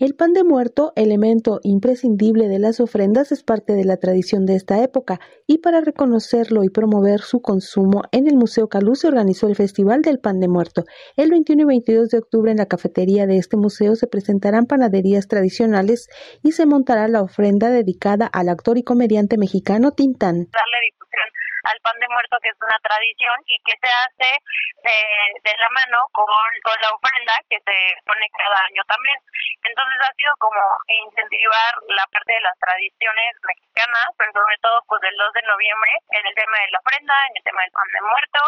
El pan de muerto, elemento imprescindible de las ofrendas, es parte de la tradición de esta época y para reconocerlo y promover su consumo en el Museo Calú se organizó el Festival del Pan de Muerto. El 21 y 22 de octubre en la cafetería de este museo se presentarán panaderías tradicionales y se montará la ofrenda dedicada al actor y comediante mexicano Tintán al pan de muerto, que es una tradición y que se hace de, la mano con, con la ofrenda que se pone cada año también. Entonces ha sido como incentivar la parte de las tradiciones mexicanas, pero sobre todo pues del 2 de noviembre en el tema de la ofrenda, en el tema del pan de muerto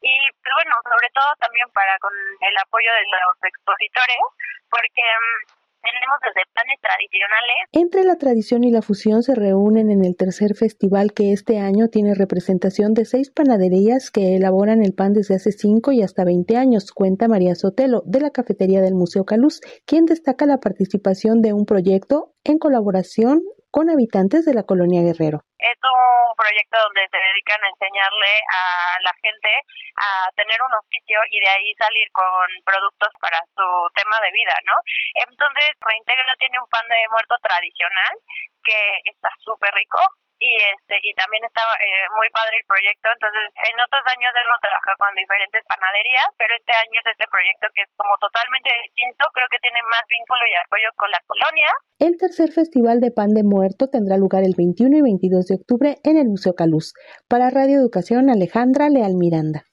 y pues bueno, sobre todo también para con el apoyo de los expositores, porque mm, tenemos desde planes tradicionales. Entre la tradición y la fusión se reúnen en el tercer festival que este año tiene representación de seis panaderías que elaboran el pan desde hace cinco y hasta 20 años, cuenta María Sotelo de la cafetería del Museo Caluz, quien destaca la participación de un proyecto en colaboración con habitantes de la colonia Guerrero. Es un proyecto donde se dedican a enseñarle a la gente a tener un oficio y de ahí salir con productos para su tema de vida, ¿no? Entonces, Reintegra tiene un pan de muerto tradicional que está súper rico, y este y también estaba eh, muy padre el proyecto. Entonces en otros años hemos trabajado con diferentes panaderías pero este año es este proyecto que es como totalmente distinto. Creo que tiene más vínculo y apoyo con la colonia. El tercer festival de pan de muerto tendrá lugar el 21 y 22 de octubre en el Museo Caluz. Para Radio Educación Alejandra Leal Miranda